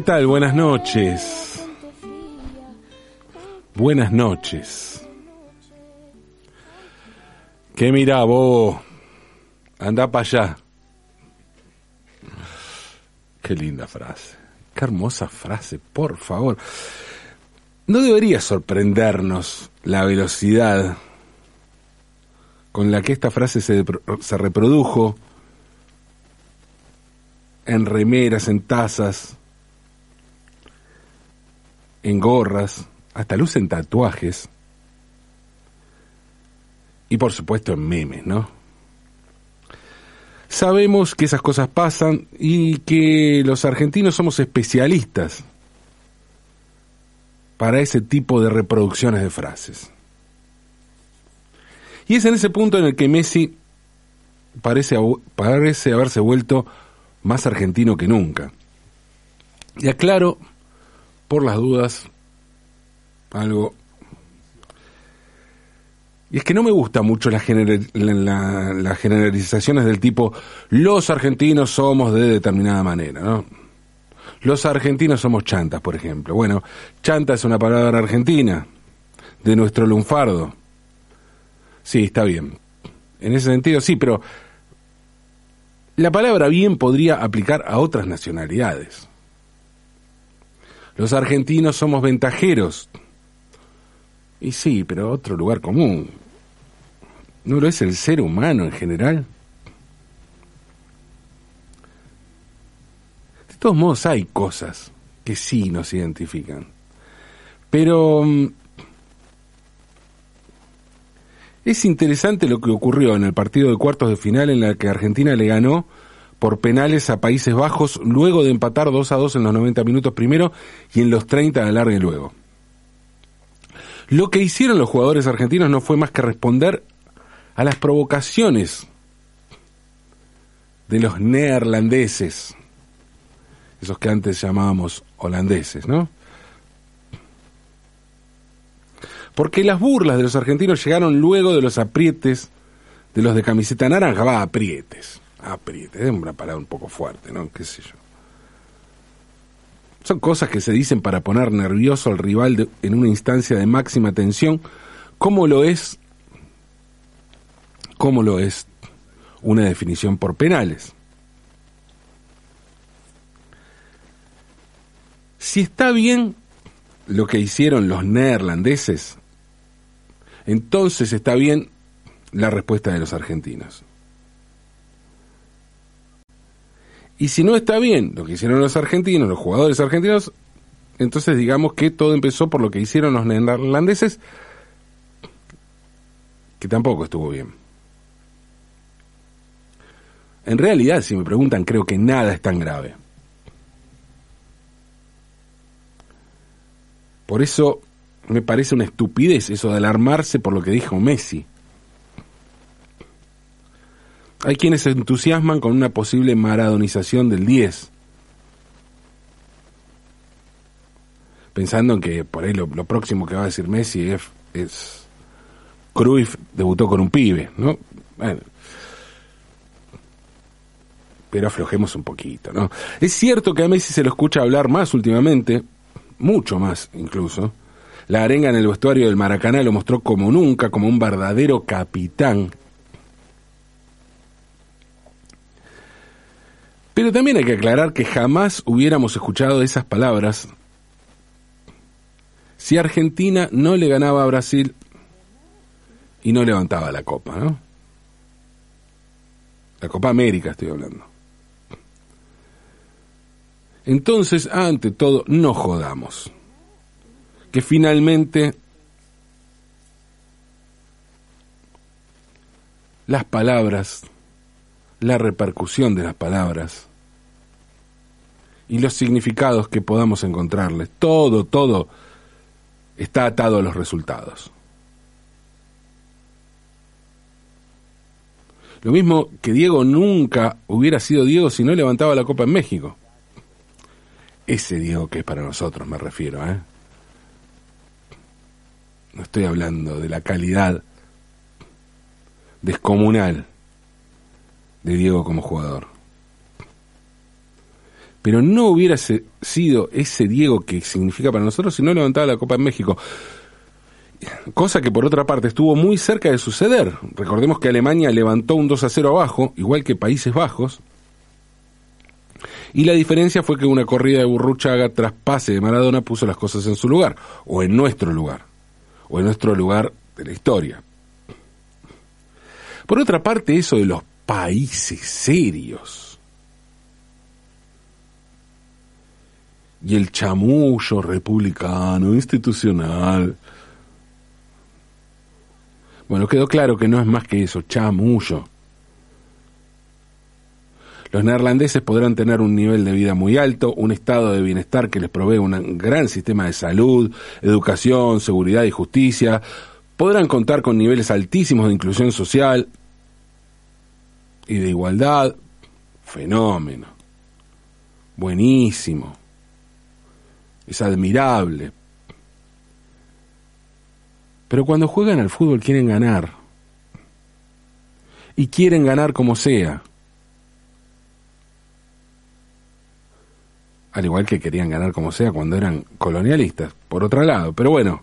¿Qué tal? Buenas noches. Buenas noches. ¿Qué mira vos? Anda para allá. Qué linda frase. Qué hermosa frase, por favor. No debería sorprendernos la velocidad con la que esta frase se, se reprodujo en remeras, en tazas, en gorras, hasta lucen tatuajes. Y por supuesto en memes, ¿no? Sabemos que esas cosas pasan y que los argentinos somos especialistas para ese tipo de reproducciones de frases. Y es en ese punto en el que Messi parece, parece haberse vuelto más argentino que nunca. Y aclaro por las dudas, algo. Y es que no me gusta mucho las generalizaciones del tipo, los argentinos somos de determinada manera, ¿no? Los argentinos somos chantas, por ejemplo. Bueno, chanta es una palabra argentina, de nuestro lunfardo. Sí, está bien. En ese sentido, sí, pero la palabra bien podría aplicar a otras nacionalidades. Los argentinos somos ventajeros. Y sí, pero otro lugar común. ¿No lo es el ser humano en general? De todos modos hay cosas que sí nos identifican. Pero mm, es interesante lo que ocurrió en el partido de cuartos de final en la que Argentina le ganó por penales a Países Bajos luego de empatar 2 a 2 en los 90 minutos primero y en los 30 de alargue luego. Lo que hicieron los jugadores argentinos no fue más que responder a las provocaciones de los neerlandeses, esos que antes llamábamos holandeses, ¿no? Porque las burlas de los argentinos llegaron luego de los aprietes de los de camiseta naranja, va, aprietes apriete, es una palabra un poco fuerte, ¿no? ¿Qué sé yo? Son cosas que se dicen para poner nervioso al rival en una instancia de máxima tensión, como lo es, como lo es una definición por penales. Si está bien lo que hicieron los neerlandeses, entonces está bien la respuesta de los argentinos. Y si no está bien lo que hicieron los argentinos, los jugadores argentinos, entonces digamos que todo empezó por lo que hicieron los neerlandeses, que tampoco estuvo bien. En realidad, si me preguntan, creo que nada es tan grave. Por eso me parece una estupidez eso de alarmarse por lo que dijo Messi. Hay quienes se entusiasman con una posible maradonización del 10. Pensando en que por ahí lo, próximo que va a decir Messi es, es Cruyff debutó con un pibe, ¿no? Bueno. Pero aflojemos un poquito, ¿no? Es cierto que a Messi se lo escucha hablar más últimamente, mucho más incluso. La arenga en el vestuario del Maracaná lo mostró como nunca, como un verdadero capitán Pero también hay que aclarar que jamás hubiéramos escuchado esas palabras si Argentina no le ganaba a Brasil y no levantaba la copa, ¿no? La Copa América estoy hablando. Entonces, ante todo, no jodamos. que finalmente las palabras, la repercusión de las palabras y los significados que podamos encontrarles, todo, todo está atado a los resultados. Lo mismo que Diego nunca hubiera sido Diego si no levantaba la copa en México. Ese Diego que es para nosotros, me refiero, ¿eh? No estoy hablando de la calidad descomunal de Diego como jugador. Pero no hubiera sido ese Diego que significa para nosotros si no levantaba la Copa en México. Cosa que por otra parte estuvo muy cerca de suceder. Recordemos que Alemania levantó un 2 a 0 abajo, igual que Países Bajos. Y la diferencia fue que una corrida de Burruchaga tras pase de Maradona puso las cosas en su lugar, o en nuestro lugar, o en nuestro lugar de la historia. Por otra parte, eso de los países serios. Y el chamullo republicano, institucional. Bueno, quedó claro que no es más que eso, chamullo. Los neerlandeses podrán tener un nivel de vida muy alto, un estado de bienestar que les provee un gran sistema de salud, educación, seguridad y justicia, podrán contar con niveles altísimos de inclusión social, y de igualdad, fenómeno. Buenísimo. Es admirable. Pero cuando juegan al fútbol quieren ganar. Y quieren ganar como sea. Al igual que querían ganar como sea cuando eran colonialistas, por otro lado. Pero bueno,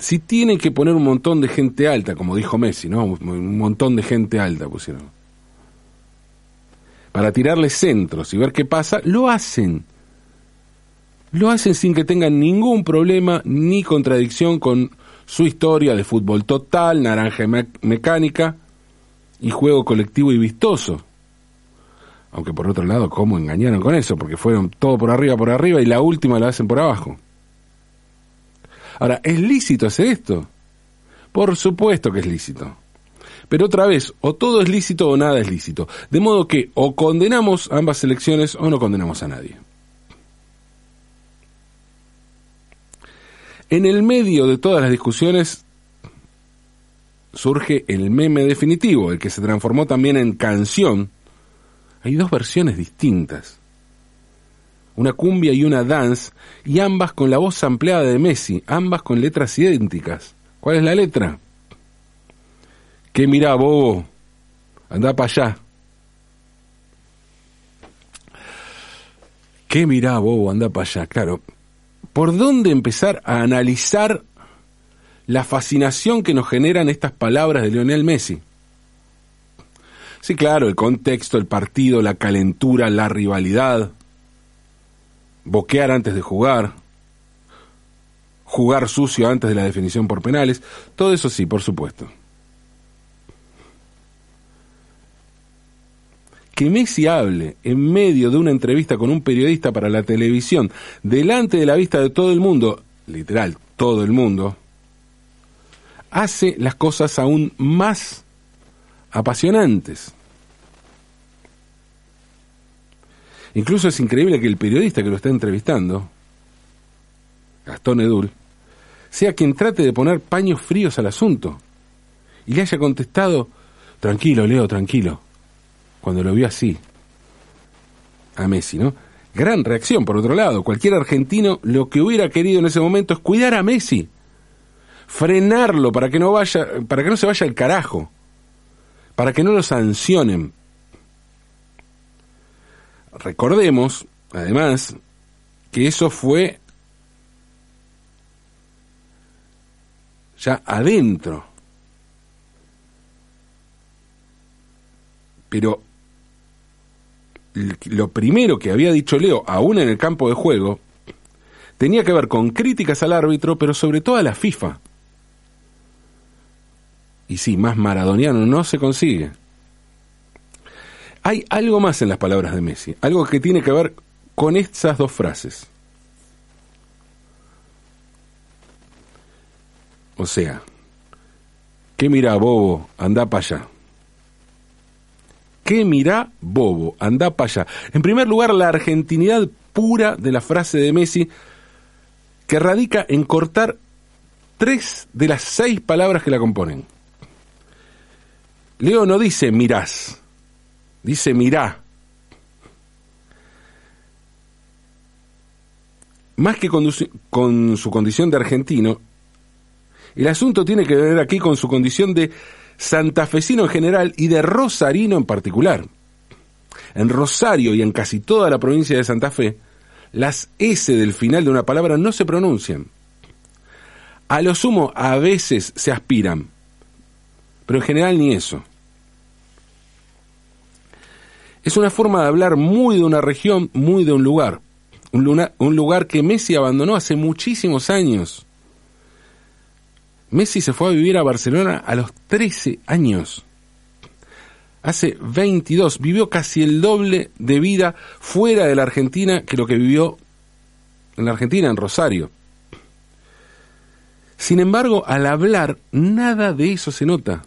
si tienen que poner un montón de gente alta, como dijo Messi, ¿no? Un montón de gente alta pusieron. Para tirarle centros y ver qué pasa, lo hacen. Lo hacen sin que tengan ningún problema ni contradicción con su historia de fútbol total, naranja mecánica y juego colectivo y vistoso. Aunque por otro lado, ¿cómo engañaron con eso? Porque fueron todo por arriba, por arriba y la última la hacen por abajo. Ahora, ¿es lícito hacer esto? Por supuesto que es lícito. Pero otra vez, o todo es lícito o nada es lícito. De modo que o condenamos ambas elecciones o no condenamos a nadie. En el medio de todas las discusiones surge el meme definitivo, el que se transformó también en canción. Hay dos versiones distintas una cumbia y una dance, y ambas con la voz ampliada de Messi, ambas con letras idénticas. ¿Cuál es la letra? ¿Qué mira, bobo? Anda para allá. ¿Qué mira, bobo? Anda para allá. Claro. ¿Por dónde empezar a analizar la fascinación que nos generan estas palabras de Lionel Messi? Sí, claro, el contexto, el partido, la calentura, la rivalidad, boquear antes de jugar, jugar sucio antes de la definición por penales, todo eso sí, por supuesto. Que Messi hable en medio de una entrevista con un periodista para la televisión, delante de la vista de todo el mundo, literal, todo el mundo, hace las cosas aún más apasionantes. Incluso es increíble que el periodista que lo está entrevistando, Gastón Edul, sea quien trate de poner paños fríos al asunto y le haya contestado, tranquilo, Leo, tranquilo, cuando lo vio así, a Messi, ¿no? Gran reacción, por otro lado. Cualquier argentino lo que hubiera querido en ese momento es cuidar a Messi, frenarlo para que no vaya, para que no se vaya al carajo, para que no lo sancionen, Recordemos, además, que eso fue ya adentro. Pero lo primero que había dicho Leo, aún en el campo de juego, tenía que ver con críticas al árbitro, pero sobre todo a la FIFA. Y sí, más maradoniano no se consigue. Hay algo más en las palabras de Messi, algo que tiene que ver con estas dos frases. O sea, ¿qué mira bobo? Anda para allá. ¿Qué mira bobo? Anda para allá. En primer lugar, la argentinidad pura de la frase de Messi, que radica en cortar tres de las seis palabras que la componen. Leo no dice mirás, dice mirá. Más que con, su condición de argentino, el asunto tiene que ver aquí con su condición de santafesino en general y de rosarino en particular. En Rosario y en casi toda la provincia de Santa Fe, las S del final de una palabra no se pronuncian. A lo sumo, a veces se aspiran, pero en general ni eso. Es una forma de hablar muy de una región, muy de un lugar. Un, lugar que Messi abandonó hace muchísimos años. Messi se fue a vivir a Barcelona a los 13 años. Hace 22, vivió casi el doble de vida fuera de la Argentina que lo que vivió en la Argentina, en Rosario. Sin embargo, al hablar, nada de eso se nota.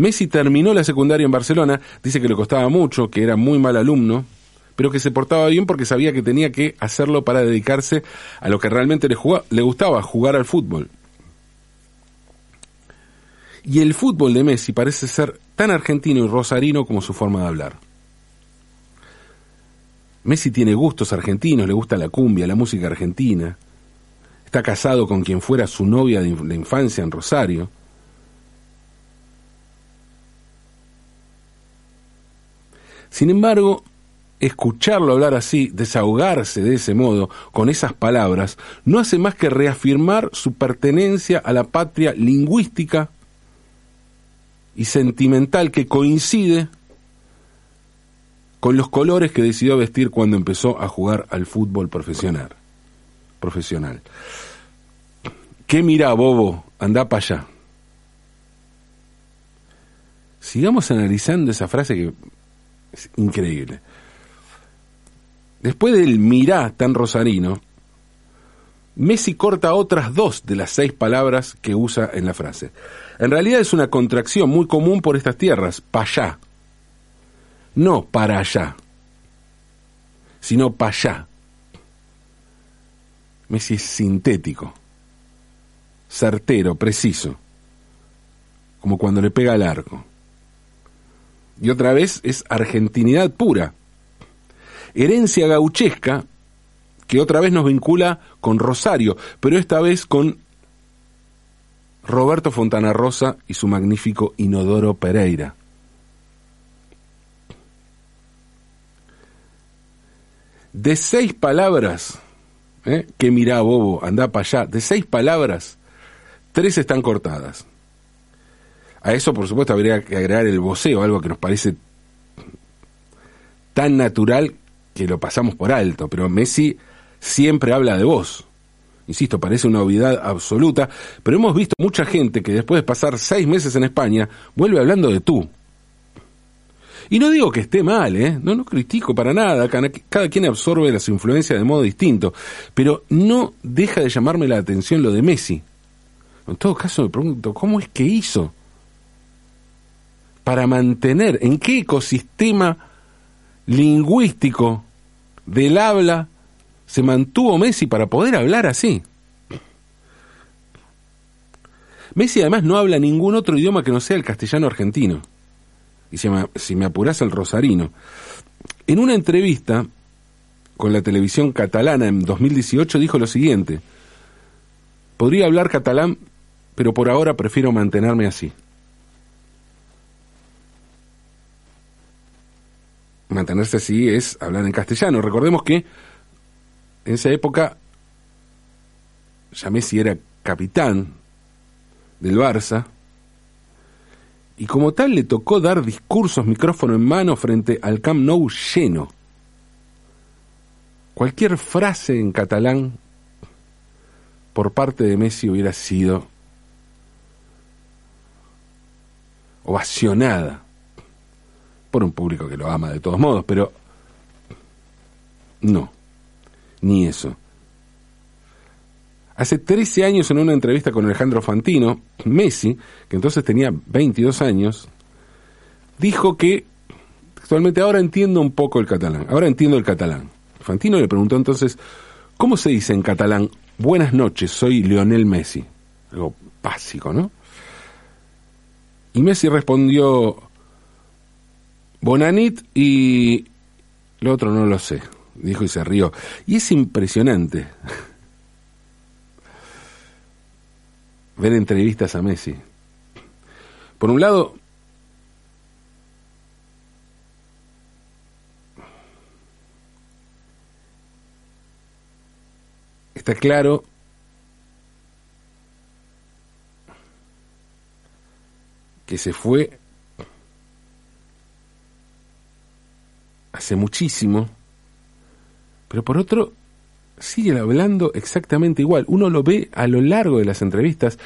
Messi terminó la secundaria en Barcelona, dice que le costaba mucho, que era muy mal alumno, pero que se portaba bien porque sabía que tenía que hacerlo para dedicarse a lo que realmente le, gustaba, jugar al fútbol. Y el fútbol de Messi parece ser tan argentino y rosarino como su forma de hablar. Messi tiene gustos argentinos, le gusta la cumbia, la música argentina. Está casado con quien fuera su novia de la infancia en Rosario. Sin embargo, escucharlo hablar así, desahogarse de ese modo, con esas palabras, no hace más que reafirmar su pertenencia a la patria lingüística y sentimental que coincide con los colores que decidió vestir cuando empezó a jugar al fútbol profesional. Profesional. ¿Qué mira, bobo? Anda para allá. Sigamos analizando esa frase que es increíble. Después del mirá tan rosarino, Messi corta otras dos de las seis palabras que usa en la frase. En realidad es una contracción muy común por estas tierras, pa' allá. No para allá, sino pa' allá. Messi es sintético, certero, preciso, como cuando le pega al arco. Y otra vez es argentinidad pura, herencia gauchesca que otra vez nos vincula con Rosario, pero esta vez con Roberto Fontana Rosa y su magnífico Inodoro Pereira. De seis palabras, ¿eh? que mira bobo, anda para allá, de seis palabras, tres están cortadas. A eso, por supuesto, habría que agregar el voceo, algo que nos parece tan natural que lo pasamos por alto, pero Messi siempre habla de vos. Insisto, parece una obviedad absoluta, pero hemos visto mucha gente que después de pasar seis meses en España vuelve hablando de tú. Y no digo que esté mal, ¿eh? No, no critico para nada, cada, quien absorbe las influencias de modo distinto, pero no deja de llamarme la atención lo de Messi. En todo caso me pregunto, ¿cómo es que hizo para mantener, en qué ecosistema lingüístico del habla se mantuvo Messi para poder hablar así. Messi además no habla ningún otro idioma que no sea el castellano argentino. Y si me, apuras el rosarino. En una entrevista con la televisión catalana en 2018 dijo lo siguiente. Podría hablar catalán, pero por ahora prefiero mantenerme así. Mantenerse así es hablar en castellano. Recordemos que en esa época Messi era capitán del Barça y como tal le tocó dar discursos micrófono en mano frente al Camp Nou lleno. Cualquier frase en catalán por parte de Messi hubiera sido ovacionada por un público que lo ama de todos modos, pero no, ni eso. Hace 13 años en una entrevista con Alejandro Fantino, Messi, que entonces tenía 22 años, dijo que actualmente ahora entiendo un poco el catalán, ahora entiendo el catalán. Fantino le preguntó entonces, ¿cómo se dice en catalán? Buenas noches, soy Lionel Messi. Algo básico, ¿no? Y Messi respondió, Bonanit y lo otro no lo sé, dijo y se rió. Y es impresionante ver entrevistas a Messi. Por un lado, está claro que se fue hace muchísimo, pero por otro, sigue hablando exactamente igual. Uno lo ve a lo largo de las entrevistas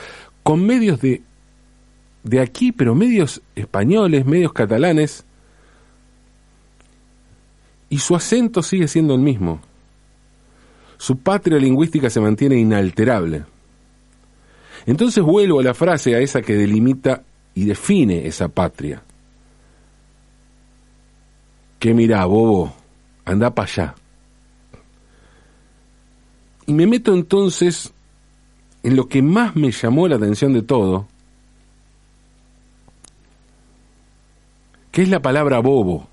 con medios de, de aquí, pero medios españoles, medios catalanes, y su acento sigue siendo el mismo. Su patria lingüística se mantiene inalterable. Entonces vuelvo a la frase, a esa que delimita y define esa patria. Que mira, bobo, anda para allá. Y me meto entonces en lo que más me llamó la atención de todo, que es la palabra bobo.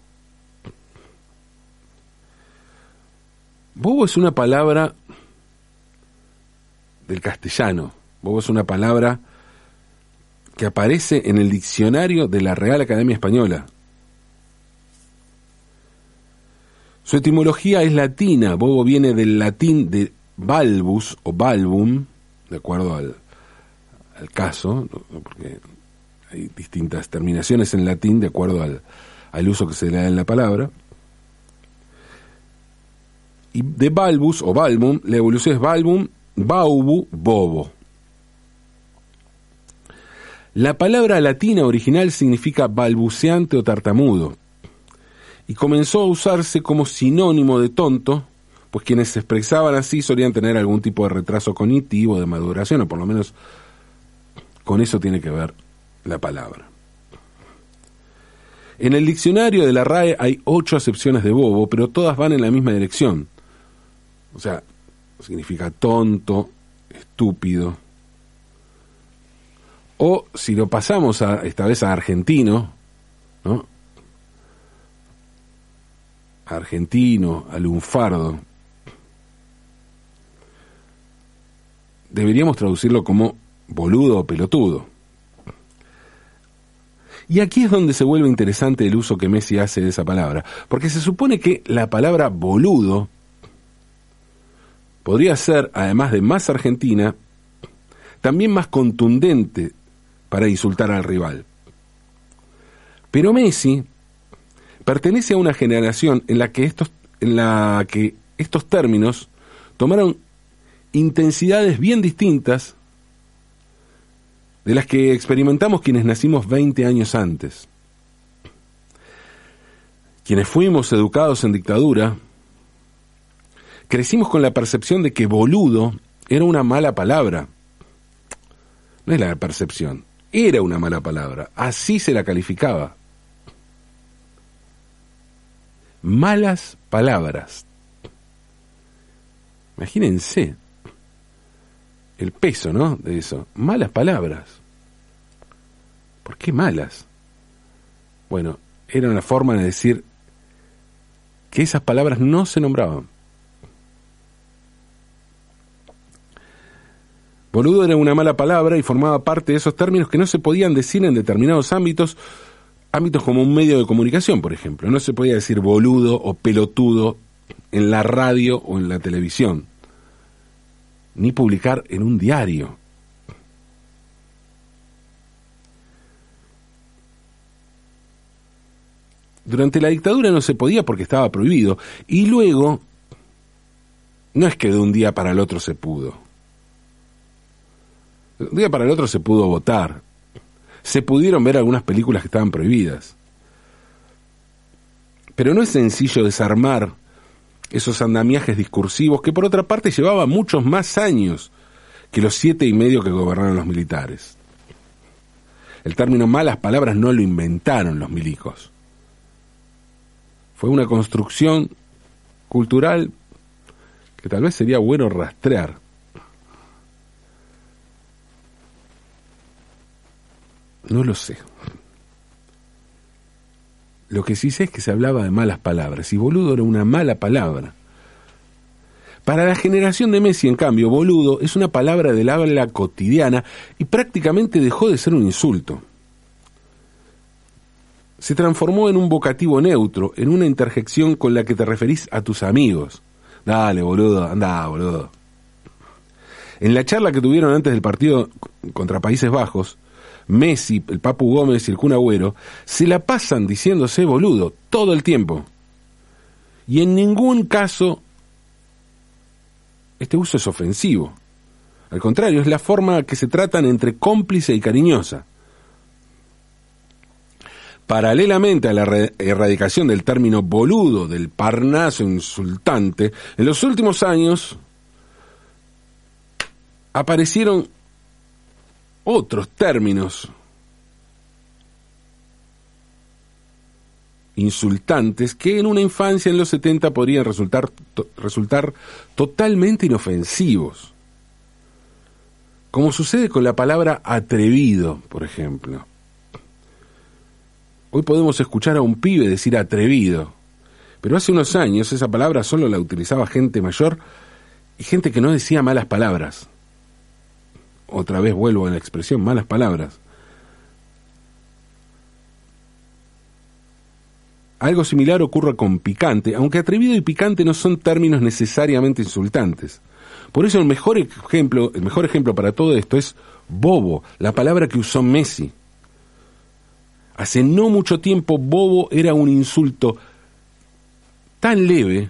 Bobo es una palabra del castellano. Bobo es una palabra que aparece en el diccionario de la Real Academia Española. Su etimología es latina, bobo viene del latín de balbus o balbum, de acuerdo al, caso, porque hay distintas terminaciones en latín de acuerdo al, al uso que se le da en la palabra. Y de balbus o balbum, la evolución es balbum, baubu, bobo. La palabra latina original significa balbuceante o tartamudo y comenzó a usarse como sinónimo de tonto, pues quienes se expresaban así solían tener algún tipo de retraso cognitivo, de maduración, o por lo menos con eso tiene que ver la palabra. En el diccionario de la RAE hay ocho acepciones de bobo, pero todas van en la misma dirección. O sea, significa tonto, estúpido, o si lo pasamos esta vez a argentino, ¿no? Argentino, a lunfardo, deberíamos traducirlo como boludo o pelotudo. Y aquí es donde se vuelve interesante el uso que Messi hace de esa palabra, porque se supone que la palabra boludo podría ser, además de más argentina, también más contundente para insultar al rival. Pero Messi pertenece a una generación en la que estos, en la que estos términos tomaron intensidades bien distintas de las que experimentamos quienes nacimos 20 años antes. Quienes fuimos educados en dictadura, crecimos con la percepción de que boludo era una mala palabra. No es la percepción, era una mala palabra, así se la calificaba. Malas palabras. Imagínense el peso, ¿no? De eso. Malas palabras. ¿Por qué malas? Bueno, era una forma de decir que esas palabras no se nombraban. Boludo era una mala palabra y formaba parte de esos términos que no se podían decir en determinados ámbitos, ámbitos como un medio de comunicación, por ejemplo. No se podía decir boludo o pelotudo en la radio o en la televisión, ni publicar en un diario. Durante la dictadura no se podía porque estaba prohibido, y luego no es que de un día para el otro se pudo de un día para el otro se pudo votar. Se pudieron ver algunas películas que estaban prohibidas. Pero no es sencillo desarmar esos andamiajes discursivos que por otra parte llevaban muchos más años que los siete y medio que gobernaron los militares. El término malas palabras no lo inventaron los milicos. Fue una construcción cultural que tal vez sería bueno rastrear. No lo sé. Lo que sí sé es que se hablaba de malas palabras, y boludo era una mala palabra. Para la generación de Messi, en cambio, boludo es una palabra del habla cotidiana y prácticamente dejó de ser un insulto. Se transformó en un vocativo neutro, en una interjección con la que te referís a tus amigos. Dale, boludo, anda, boludo. En la charla que tuvieron antes del partido contra Países Bajos, Messi, el Papu Gómez y el Kun Agüero se la pasan diciéndose boludo todo el tiempo. Y en ningún caso este uso es ofensivo. Al contrario, es la forma que se tratan entre cómplice y cariñosa. Paralelamente a la erradicación del término boludo, del parnaso insultante, en los últimos años aparecieron otros términos insultantes que en una infancia en los 70 podrían resultar, resultar totalmente inofensivos. Como sucede con la palabra atrevido, por ejemplo. Hoy podemos escuchar a un pibe decir atrevido, pero hace unos años esa palabra solo la utilizaba gente mayor y gente que no decía malas palabras otra vez vuelvo a la expresión, malas palabras. Algo similar ocurre con picante, aunque atrevido y picante no son términos necesariamente insultantes. Por eso el mejor ejemplo, el mejor ejemplo para todo esto es bobo, la palabra que usó Messi. Hace no mucho tiempo bobo era un insulto tan leve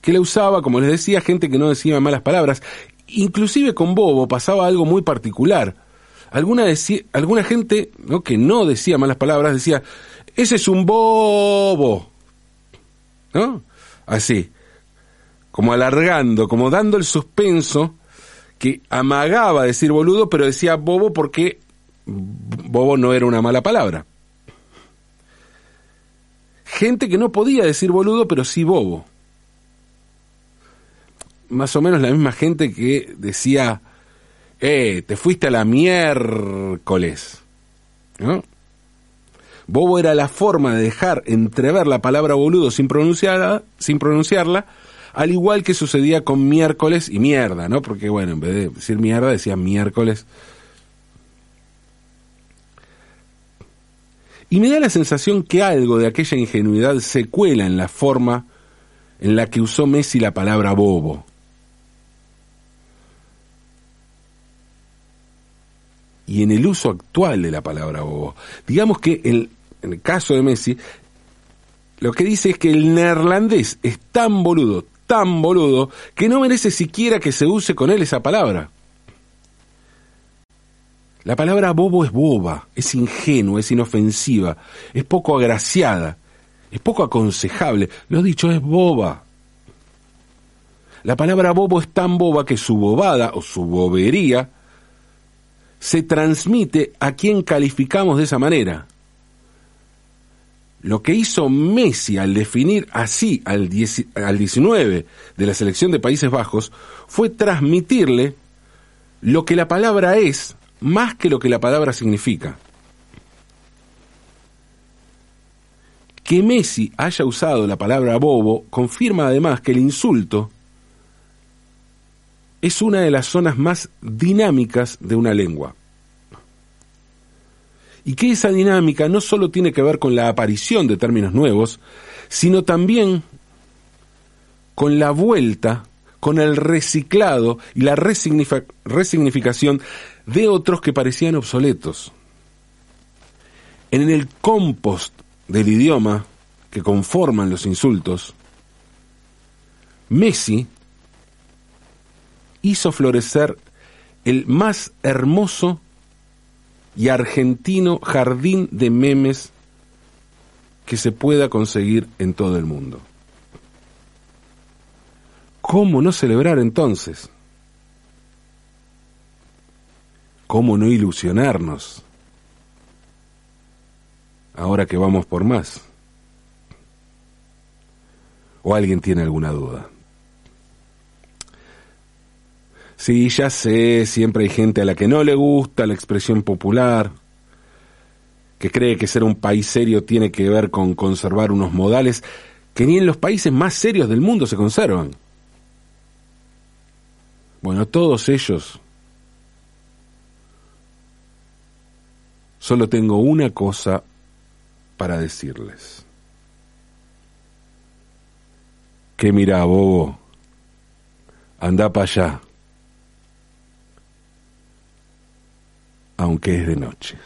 que la usaba, como les decía, gente que no decía malas palabras inclusive con Bobo pasaba algo muy particular. Alguna, alguna gente que no decía malas palabras decía, ese es un bobo. ¿No? Así, como alargando, como dando el suspenso que amagaba decir boludo, pero decía bobo porque bobo no era una mala palabra. Gente que no podía decir boludo, pero sí bobo más o menos la misma gente que decía, eh, te fuiste a la miércoles. ¿No? Bobo era la forma de dejar entrever la palabra boludo sin pronunciarla, sin pronunciarla, al igual que sucedía con miércoles y mierda, ¿no? Porque bueno, en vez de decir mierda decía miércoles. Y me da la sensación que algo de aquella ingenuidad se cuela en la forma en la que usó Messi la palabra bobo. Y en el uso actual de la palabra bobo. Digamos que en el caso de Messi, lo que dice es que el neerlandés es tan boludo, tan boludo, que no merece siquiera que se use con él esa palabra. La palabra bobo es boba, es ingenua, es inofensiva, es poco agraciada, es poco aconsejable. Lo dicho, es boba. La palabra bobo es tan boba que su bobada o su bobería se transmite a quien calificamos de esa manera. Lo que hizo Messi al definir así al, 19 de la selección de Países Bajos fue transmitirle lo que la palabra es más que lo que la palabra significa. Que Messi haya usado la palabra bobo confirma además que el insulto es una de las zonas más dinámicas de una lengua. Y que esa dinámica no solo tiene que ver con la aparición de términos nuevos, sino también con la vuelta, con el reciclado y la resignificación de otros que parecían obsoletos. En el compost del idioma que conforman los insultos, Messi hizo florecer el más hermoso y argentino jardín de memes que se pueda conseguir en todo el mundo. ¿Cómo no celebrar entonces? ¿Cómo no ilusionarnos? Ahora que vamos por más. ¿O alguien tiene alguna duda? Sí, ya sé, siempre hay gente a la que no le gusta la expresión popular, que cree que ser un país serio tiene que ver con conservar unos modales que ni en los países más serios del mundo se conservan. Bueno, todos ellos, solo tengo una cosa para decirles. Que mira, bobo, anda para allá, aunque es de noche.